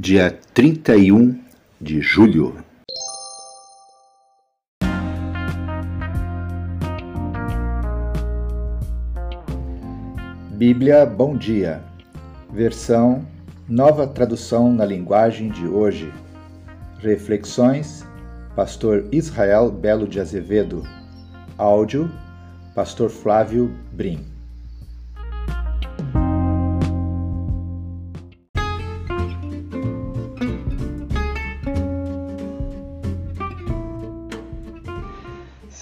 dia 31 de julho. Bíblia Bom Dia, versão Nova Tradução na Linguagem de Hoje. Reflexões, Pastor Israel Belo de Azevedo. Áudio, Pastor Flávio Brim.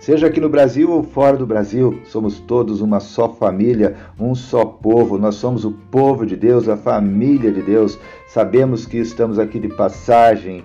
Seja aqui no Brasil ou fora do Brasil, somos todos uma só família, um só povo. Nós somos o povo de Deus, a família de Deus. Sabemos que estamos aqui de passagem.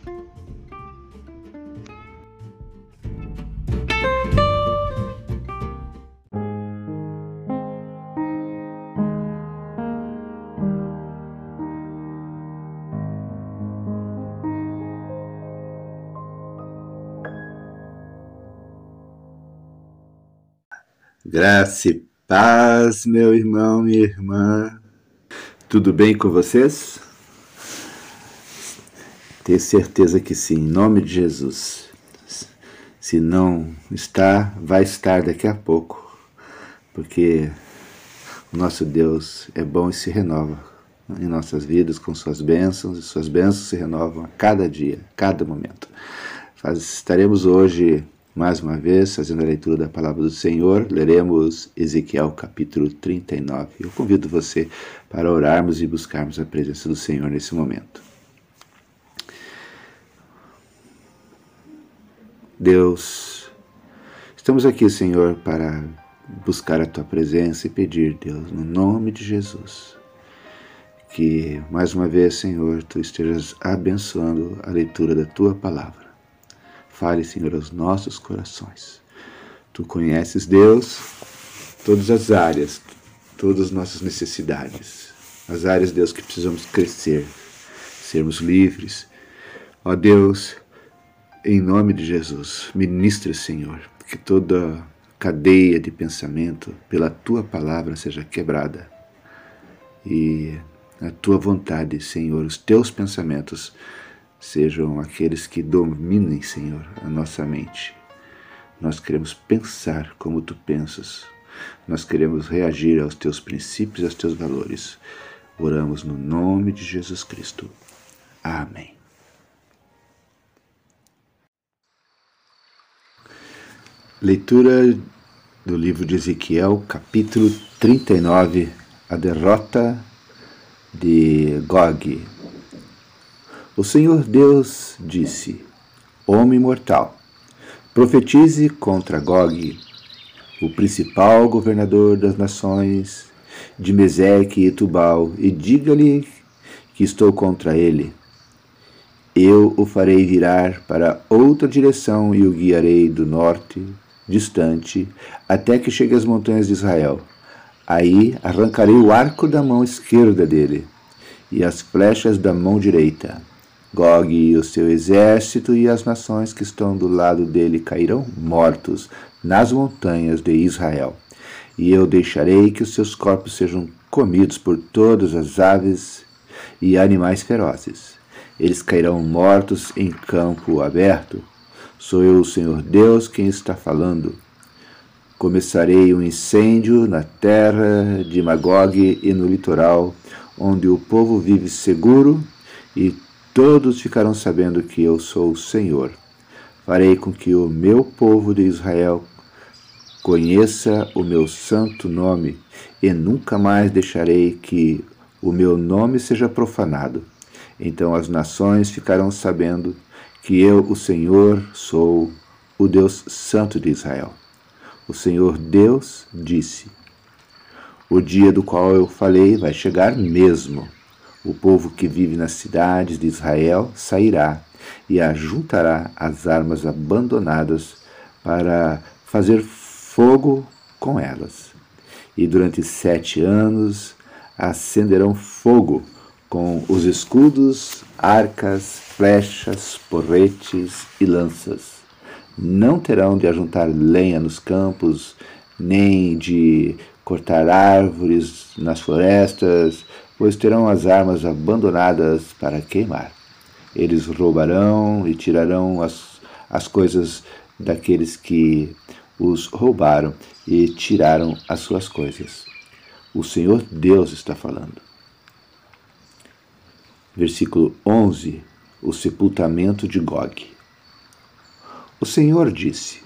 Graça e Paz, meu irmão, minha irmã. Tudo bem com vocês? Tenho certeza que sim, em nome de Jesus. Se não está, vai estar daqui a pouco, porque o nosso Deus é bom e se renova em nossas vidas com suas bênçãos, e suas bênçãos se renovam a cada dia, a cada momento. estaremos hoje mais uma vez, fazendo a leitura da palavra do Senhor, leremos Ezequiel capítulo 39. Eu convido você para orarmos e buscarmos a presença do Senhor nesse momento. Deus, estamos aqui, Senhor, para buscar a tua presença e pedir, Deus, no nome de Jesus, que mais uma vez, Senhor, tu estejas abençoando a leitura da tua palavra Fale, Senhor, aos nossos corações. Tu conheces, Deus, todas as áreas, todas as nossas necessidades, as áreas, Deus, que precisamos crescer, sermos livres. Ó Deus, em nome de Jesus, ministra, Senhor, que toda cadeia de pensamento pela tua palavra seja quebrada e a tua vontade, Senhor, os teus pensamentos sejam aqueles que dominem, Senhor, a nossa mente. Nós queremos pensar como tu pensas. Nós queremos reagir aos teus princípios, aos teus valores. Oramos no nome de Jesus Cristo. Amém. Leitura do livro de Ezequiel, capítulo 39, a derrota de Gog, o Senhor Deus disse: Homem mortal, profetize contra Gog, o principal governador das nações de Meseque e Tubal, e diga-lhe que estou contra ele. Eu o farei virar para outra direção e o guiarei do norte, distante, até que chegue às montanhas de Israel. Aí arrancarei o arco da mão esquerda dele e as flechas da mão direita Gog e o seu exército e as nações que estão do lado dele cairão mortos nas montanhas de Israel. E eu deixarei que os seus corpos sejam comidos por todas as aves e animais ferozes. Eles cairão mortos em campo aberto. Sou eu, o Senhor Deus, quem está falando. Começarei um incêndio na terra de Magog e no litoral, onde o povo vive seguro e todos ficarão sabendo que eu sou o Senhor. Farei com que o meu povo de Israel Conheça o meu santo nome, e nunca mais deixarei que o meu nome seja profanado. Então as nações ficarão sabendo que eu, o Senhor, sou o Deus Santo de Israel. O Senhor Deus disse: O dia do qual eu falei vai chegar mesmo. O povo que vive nas cidades de Israel sairá e ajuntará as armas abandonadas para fazer fogo com elas. E durante sete anos acenderão fogo com os escudos, arcas, flechas, porretes e lanças. Não terão de ajuntar lenha nos campos, nem de cortar árvores nas florestas, pois terão as armas abandonadas para queimar. Eles roubarão e tirarão as, as coisas daqueles que os roubaram e tiraram as suas coisas. O Senhor Deus está falando. Versículo 11: O sepultamento de Gog. O Senhor disse: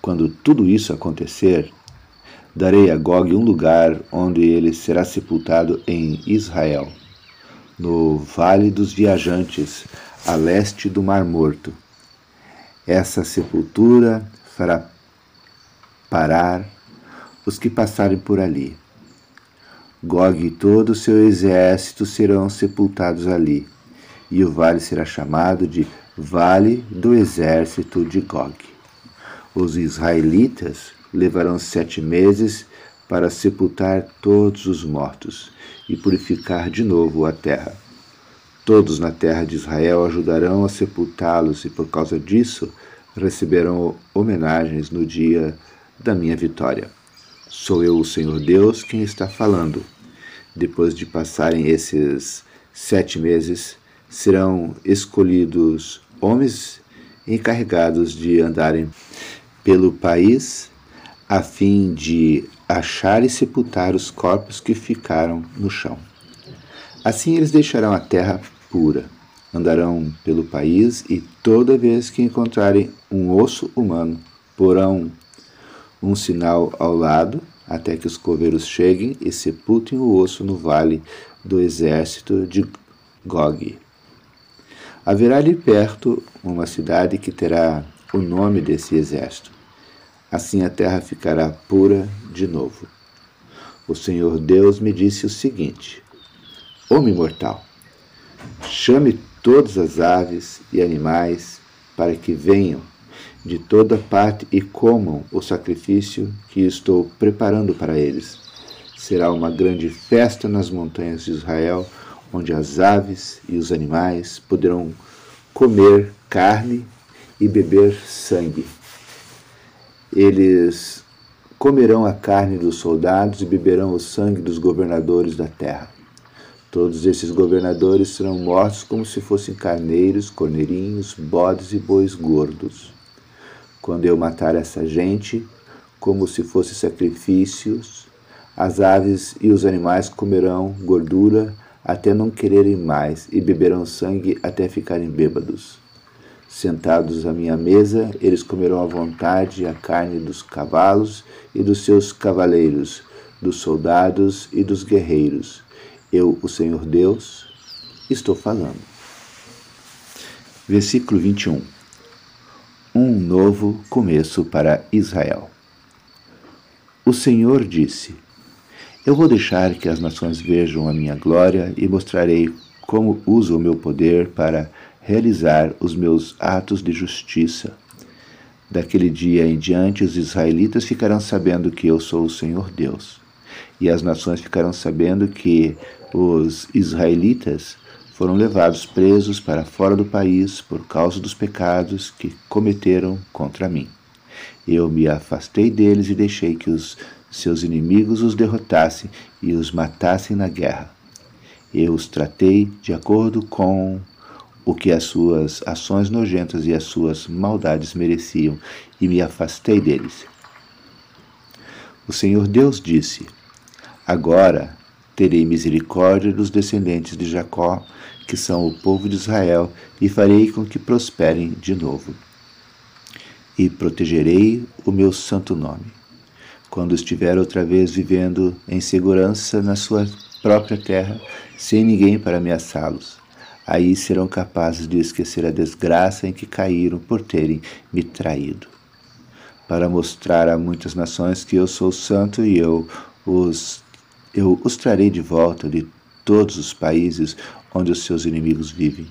Quando tudo isso acontecer, darei a Gog um lugar onde ele será sepultado em Israel, no Vale dos Viajantes, a leste do Mar Morto. Essa sepultura fará parar os que passarem por ali. Gog e todo o seu exército serão sepultados ali, e o vale será chamado de Vale do Exército de Gog. Os israelitas levarão sete meses para sepultar todos os mortos e purificar de novo a terra. Todos na terra de Israel ajudarão a sepultá-los, e por causa disso receberão homenagens no dia da minha vitória. Sou eu, o Senhor Deus, quem está falando. Depois de passarem esses sete meses, serão escolhidos homens encarregados de andarem pelo país a fim de achar e sepultar os corpos que ficaram no chão. Assim eles deixarão a terra pura, andarão pelo país e toda vez que encontrarem um osso humano, porão um sinal ao lado, até que os coveiros cheguem e sepultem o osso no vale do exército de Gog. Haverá ali perto uma cidade que terá o nome desse exército. Assim a terra ficará pura de novo. O Senhor Deus me disse o seguinte: Homem mortal, chame todas as aves e animais para que venham de toda parte e comam o sacrifício que estou preparando para eles. Será uma grande festa nas montanhas de Israel, onde as aves e os animais poderão comer carne e beber sangue. Eles comerão a carne dos soldados e beberão o sangue dos governadores da terra. Todos esses governadores serão mortos como se fossem carneiros, corneirinhos, bodes e bois gordos. Quando eu matar essa gente, como se fossem sacrifícios, as aves e os animais comerão gordura até não quererem mais e beberão sangue até ficarem bêbados. Sentados à minha mesa, eles comerão à vontade a carne dos cavalos e dos seus cavaleiros, dos soldados e dos guerreiros. Eu, o Senhor Deus, estou falando. Versículo 21 um novo começo para Israel. O Senhor disse: Eu vou deixar que as nações vejam a minha glória e mostrarei como uso o meu poder para realizar os meus atos de justiça. Daquele dia em diante, os israelitas ficarão sabendo que eu sou o Senhor Deus, e as nações ficarão sabendo que os israelitas foram levados presos para fora do país por causa dos pecados que cometeram contra mim. Eu me afastei deles e deixei que os seus inimigos os derrotassem e os matassem na guerra. Eu os tratei de acordo com o que as suas ações nojentas e as suas maldades mereciam e me afastei deles. O Senhor Deus disse: Agora terei misericórdia dos descendentes de Jacó que são o povo de Israel, e farei com que prosperem de novo. e protegerei o meu santo nome. Quando estiver outra vez vivendo em segurança na sua própria terra, sem ninguém para ameaçá-los, aí serão capazes de esquecer a desgraça em que caíram por terem me traído. Para mostrar a muitas nações que eu sou santo e eu os eu os trarei de volta de todos os países onde os seus inimigos vivem.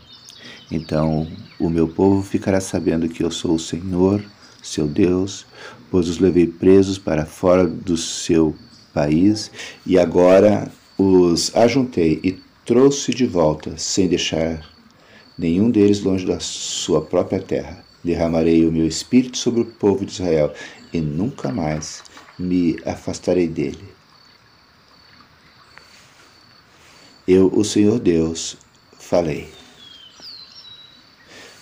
Então o meu povo ficará sabendo que eu sou o Senhor, seu Deus, pois os levei presos para fora do seu país e agora os ajuntei e trouxe de volta, sem deixar nenhum deles longe da sua própria terra. Derramarei o meu espírito sobre o povo de Israel e nunca mais me afastarei dele. Eu, o Senhor Deus, falei.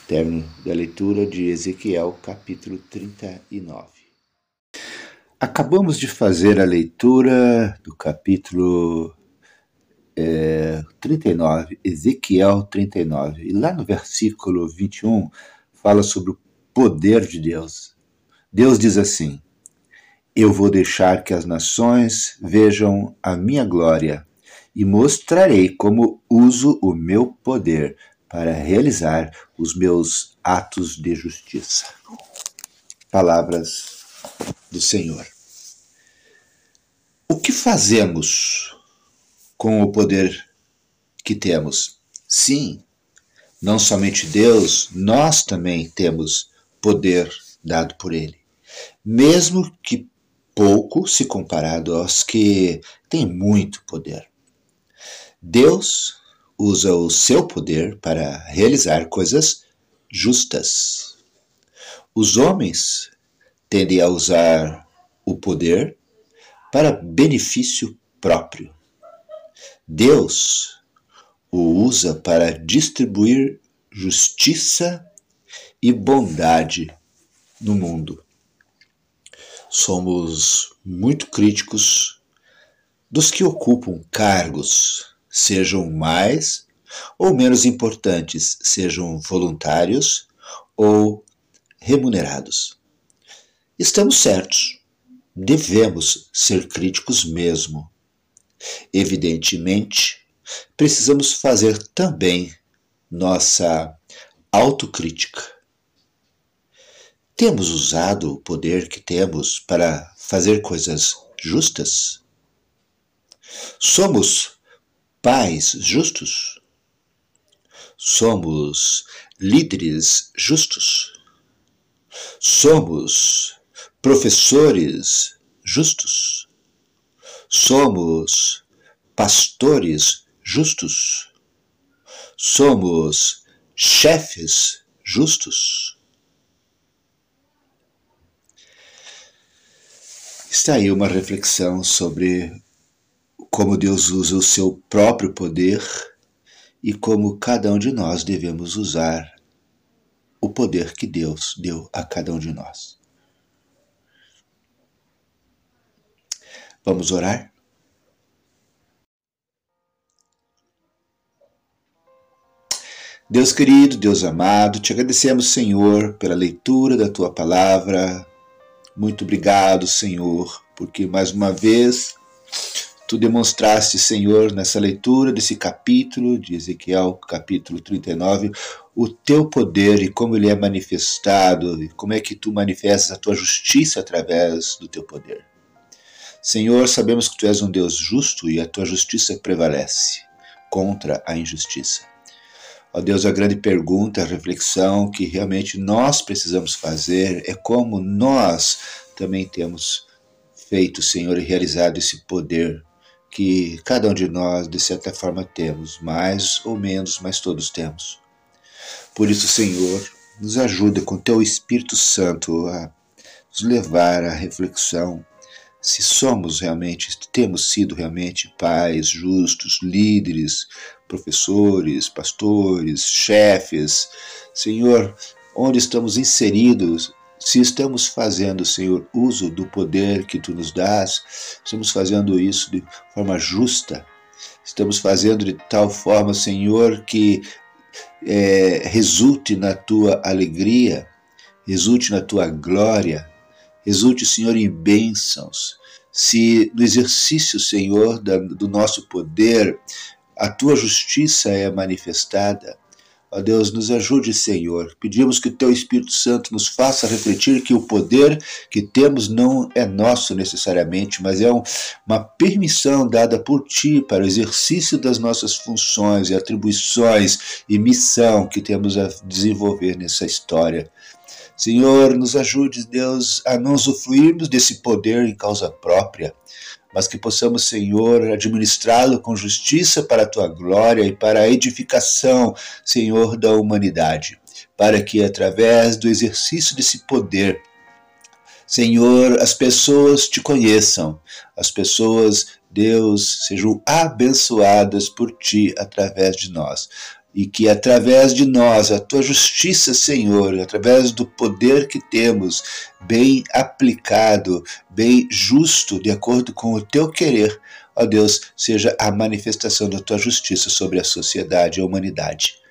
Término da leitura de Ezequiel, capítulo 39. Acabamos de fazer a leitura do capítulo é, 39, Ezequiel 39, e lá no versículo 21 fala sobre o poder de Deus. Deus diz assim: Eu vou deixar que as nações vejam a minha glória e mostrarei como uso o meu poder para realizar os meus atos de justiça. Palavras do Senhor. O que fazemos com o poder que temos? Sim, não somente Deus, nós também temos poder dado por Ele. Mesmo que pouco se comparado aos que têm muito poder. Deus usa o seu poder para realizar coisas justas. Os homens tendem a usar o poder para benefício próprio. Deus o usa para distribuir justiça e bondade no mundo. Somos muito críticos dos que ocupam cargos sejam mais ou menos importantes, sejam voluntários ou remunerados. Estamos certos, devemos ser críticos mesmo. Evidentemente, precisamos fazer também nossa autocrítica. Temos usado o poder que temos para fazer coisas justas? Somos pais justos? Somos líderes justos? Somos professores justos? Somos pastores justos? Somos chefes justos? Está aí uma reflexão sobre como Deus usa o seu próprio poder e como cada um de nós devemos usar o poder que Deus deu a cada um de nós. Vamos orar? Deus querido, Deus amado, te agradecemos, Senhor, pela leitura da tua palavra. Muito obrigado, Senhor, porque mais uma vez tu demonstraste, Senhor, nessa leitura desse capítulo de Ezequiel, capítulo 39, o teu poder e como ele é manifestado, e como é que tu manifestas a tua justiça através do teu poder. Senhor, sabemos que tu és um Deus justo e a tua justiça prevalece contra a injustiça. Ó Deus, a grande pergunta, a reflexão que realmente nós precisamos fazer é como nós também temos feito, Senhor, e realizado esse poder que cada um de nós, de certa forma, temos, mais ou menos, mas todos temos. Por isso, Senhor, nos ajuda com Teu Espírito Santo a nos levar à reflexão se somos realmente, temos sido realmente pais justos, líderes, professores, pastores, chefes, Senhor, onde estamos inseridos? Se estamos fazendo, Senhor, uso do poder que tu nos dás, estamos fazendo isso de forma justa, estamos fazendo de tal forma, Senhor, que é, resulte na tua alegria, resulte na tua glória, resulte, Senhor, em bênçãos. Se no exercício, Senhor, do nosso poder, a tua justiça é manifestada, Ó Deus, nos ajude, Senhor. Pedimos que o Teu Espírito Santo nos faça refletir que o poder que temos não é nosso necessariamente, mas é um, uma permissão dada por Ti para o exercício das nossas funções e atribuições e missão que temos a desenvolver nessa história. Senhor, nos ajude, Deus, a não usufruirmos desse poder em causa própria, mas que possamos, Senhor, administrá-lo com justiça para a tua glória e para a edificação, Senhor, da humanidade, para que através do exercício desse poder, Senhor, as pessoas te conheçam, as pessoas, Deus, sejam abençoadas por ti através de nós e que através de nós, a tua justiça, Senhor, através do poder que temos, bem aplicado, bem justo, de acordo com o teu querer, ó Deus, seja a manifestação da tua justiça sobre a sociedade e a humanidade.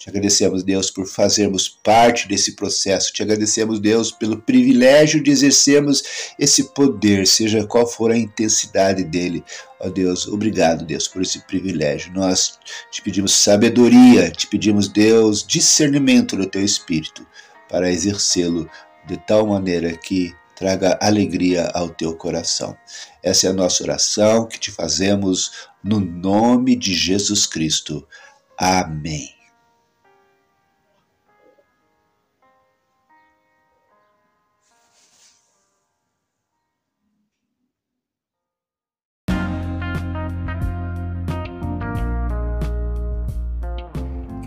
Te agradecemos, Deus, por fazermos parte desse processo. Te agradecemos, Deus, pelo privilégio de exercermos esse poder, seja qual for a intensidade dele. Ó Deus, obrigado, Deus, por esse privilégio. Nós te pedimos sabedoria, te pedimos, Deus, discernimento do teu espírito para exercê-lo de tal maneira que traga alegria ao teu coração. Essa é a nossa oração que te fazemos no nome de Jesus Cristo. Amém.